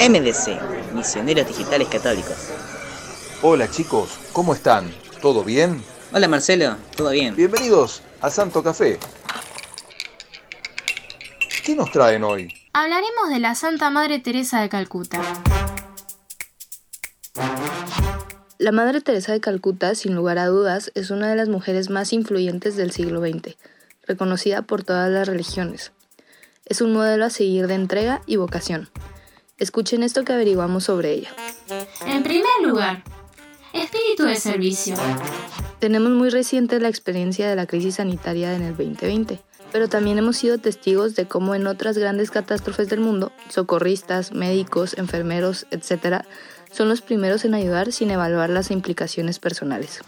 MDC, Misioneros Digitales Católicos. Hola chicos, ¿cómo están? ¿Todo bien? Hola Marcelo, ¿todo bien? Bienvenidos a Santo Café. ¿Qué nos traen hoy? Hablaremos de la Santa Madre Teresa de Calcuta. La Madre Teresa de Calcuta, sin lugar a dudas, es una de las mujeres más influyentes del siglo XX, reconocida por todas las religiones. Es un modelo a seguir de entrega y vocación. Escuchen esto que averiguamos sobre ella. En primer lugar, espíritu de servicio. Tenemos muy reciente la experiencia de la crisis sanitaria en el 2020, pero también hemos sido testigos de cómo en otras grandes catástrofes del mundo, socorristas, médicos, enfermeros, etc., son los primeros en ayudar sin evaluar las implicaciones personales.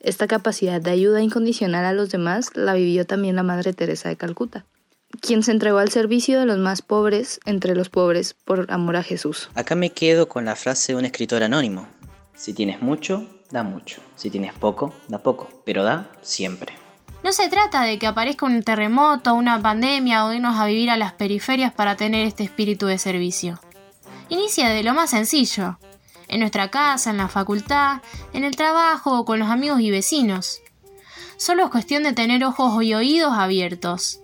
Esta capacidad de ayuda incondicional a los demás la vivió también la Madre Teresa de Calcuta, quien se entregó al servicio de los más pobres entre los pobres por amor a Jesús. Acá me quedo con la frase de un escritor anónimo. Si tienes mucho, da mucho. Si tienes poco, da poco. Pero da siempre. No se trata de que aparezca un terremoto, una pandemia o irnos a vivir a las periferias para tener este espíritu de servicio. Inicia de lo más sencillo, en nuestra casa, en la facultad, en el trabajo o con los amigos y vecinos. Solo es cuestión de tener ojos y oídos abiertos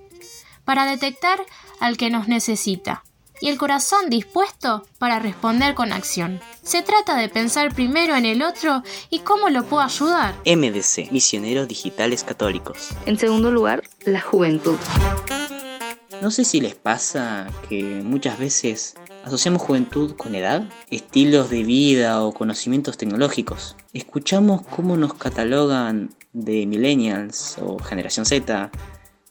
para detectar al que nos necesita y el corazón dispuesto para responder con acción. Se trata de pensar primero en el otro y cómo lo puedo ayudar. MDC, Misioneros Digitales Católicos. En segundo lugar, la juventud. No sé si les pasa que muchas veces asociamos juventud con edad, estilos de vida o conocimientos tecnológicos. Escuchamos cómo nos catalogan de millennials o generación Z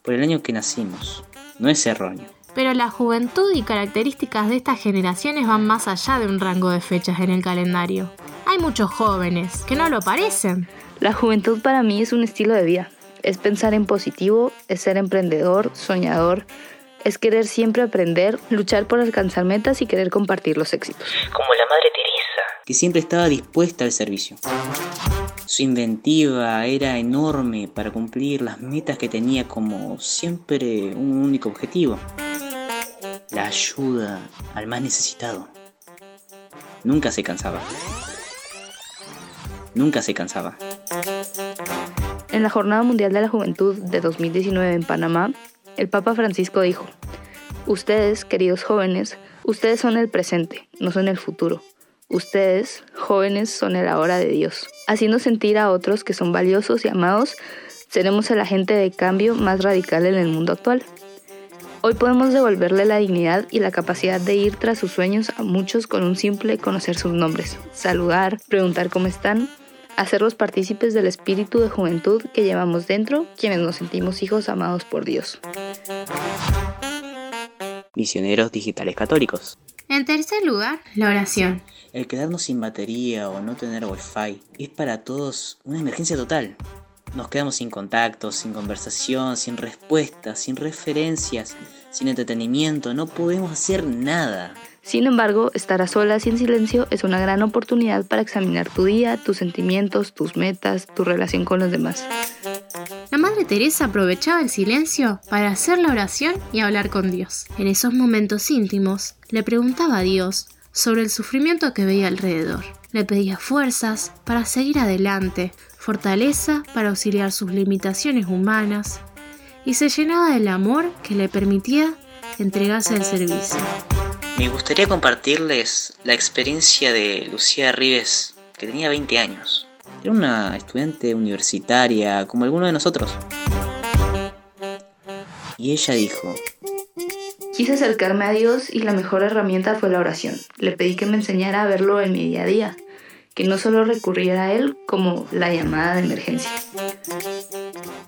por el año que nacimos. No es erróneo. Pero la juventud y características de estas generaciones van más allá de un rango de fechas en el calendario. Hay muchos jóvenes que no lo parecen. La juventud para mí es un estilo de vida. Es pensar en positivo, es ser emprendedor, soñador, es querer siempre aprender, luchar por alcanzar metas y querer compartir los éxitos. Como la Madre Teresa, que siempre estaba dispuesta al servicio. Su inventiva era enorme para cumplir las metas que tenía como siempre un único objetivo. La ayuda al más necesitado. Nunca se cansaba. Nunca se cansaba. En la Jornada Mundial de la Juventud de 2019 en Panamá, el Papa Francisco dijo, Ustedes, queridos jóvenes, ustedes son el presente, no son el futuro. Ustedes, jóvenes, son el ahora de Dios. Haciendo sentir a otros que son valiosos y amados, seremos el agente de cambio más radical en el mundo actual. Hoy podemos devolverle la dignidad y la capacidad de ir tras sus sueños a muchos con un simple conocer sus nombres, saludar, preguntar cómo están, hacerlos partícipes del espíritu de juventud que llevamos dentro, quienes nos sentimos hijos amados por Dios. Misioneros digitales católicos. En tercer lugar, la oración. El quedarnos sin batería o no tener wifi es para todos una emergencia total. Nos quedamos sin contactos, sin conversación, sin respuestas, sin referencias, sin entretenimiento, no podemos hacer nada. Sin embargo, estar a solas y en silencio es una gran oportunidad para examinar tu día, tus sentimientos, tus metas, tu relación con los demás. Teresa aprovechaba el silencio para hacer la oración y hablar con Dios. En esos momentos íntimos, le preguntaba a Dios sobre el sufrimiento que veía alrededor. Le pedía fuerzas para seguir adelante, fortaleza para auxiliar sus limitaciones humanas y se llenaba del amor que le permitía entregarse al servicio. Me gustaría compartirles la experiencia de Lucía Rives, que tenía 20 años. Era una estudiante universitaria como alguno de nosotros. Y ella dijo, Quise acercarme a Dios y la mejor herramienta fue la oración. Le pedí que me enseñara a verlo en mi día a día, que no solo recurriera a Él como la llamada de emergencia.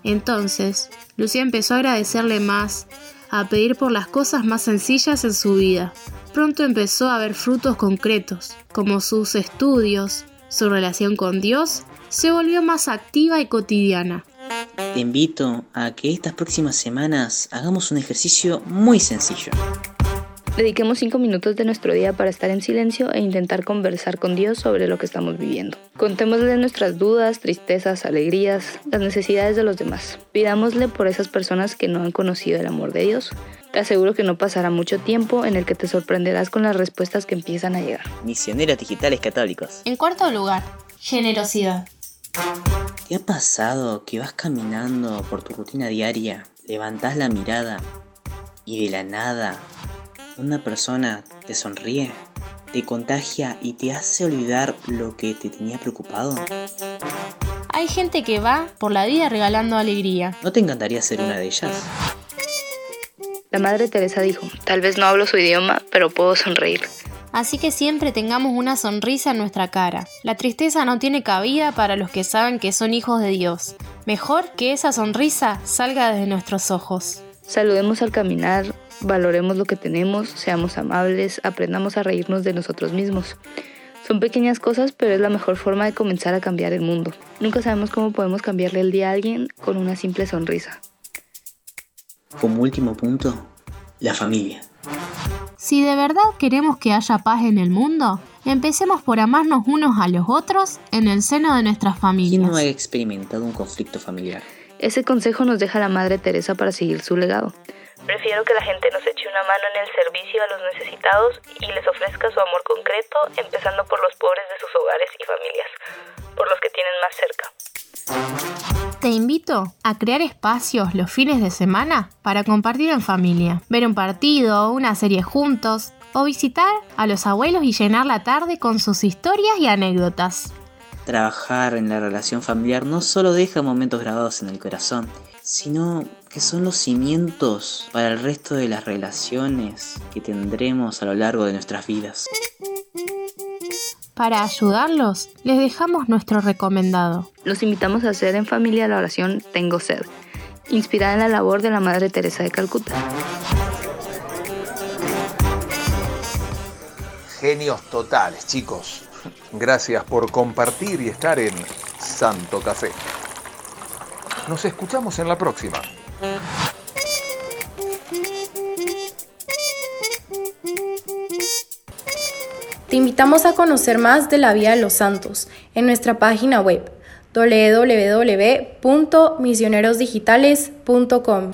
Entonces, Lucía empezó a agradecerle más, a pedir por las cosas más sencillas en su vida. Pronto empezó a ver frutos concretos, como sus estudios, su relación con Dios se volvió más activa y cotidiana. te invito a que estas próximas semanas hagamos un ejercicio muy sencillo. Dediquemos cinco minutos de nuestro día para estar en silencio e intentar conversar con Dios sobre lo que estamos viviendo. Contémosle nuestras dudas, tristezas, alegrías, las necesidades de los demás. Pidámosle por esas personas que no han conocido el amor de Dios Te aseguro que no pasará mucho tiempo en el que te sorprenderás con las respuestas que empiezan a llegar. Misioneros digitales católicos. En cuarto lugar, generosidad. ¿Te ha pasado que vas caminando por tu rutina diaria, levantás la mirada y de la nada una persona te sonríe, te contagia y te hace olvidar lo que te tenía preocupado? Hay gente que va por la vida regalando alegría. ¿No te encantaría ser una de ellas? La Madre Teresa dijo, tal vez no hablo su idioma, pero puedo sonreír. Así que siempre tengamos una sonrisa en nuestra cara. La tristeza no tiene cabida para los que saben que son hijos de Dios. Mejor que esa sonrisa salga desde nuestros ojos. Saludemos al caminar, valoremos lo que tenemos, seamos amables, aprendamos a reírnos de nosotros mismos. Son pequeñas cosas, pero es la mejor forma de comenzar a cambiar el mundo. Nunca sabemos cómo podemos cambiarle el día a alguien con una simple sonrisa. Como último punto, la familia. Si de verdad queremos que haya paz en el mundo, empecemos por amarnos unos a los otros en el seno de nuestras ¿Quién familias. no ha experimentado un conflicto familiar? Ese consejo nos deja la Madre Teresa para seguir su legado. Prefiero que la gente nos eche una mano en el servicio a los necesitados y les ofrezca su amor concreto, empezando por los pobres de sus hogares y familias, por los que tienen más cerca. Te invito a crear espacios los fines de semana para compartir en familia, ver un partido, una serie juntos o visitar a los abuelos y llenar la tarde con sus historias y anécdotas. Trabajar en la relación familiar no solo deja momentos grabados en el corazón, sino que son los cimientos para el resto de las relaciones que tendremos a lo largo de nuestras vidas. Para ayudarlos, les dejamos nuestro recomendado. Los invitamos a hacer en familia la oración Tengo sed, inspirada en la labor de la Madre Teresa de Calcuta. Genios totales, chicos. Gracias por compartir y estar en Santo Café. Nos escuchamos en la próxima. Te invitamos a conocer más de la vida de los santos en nuestra página web www.misionerosdigitales.com.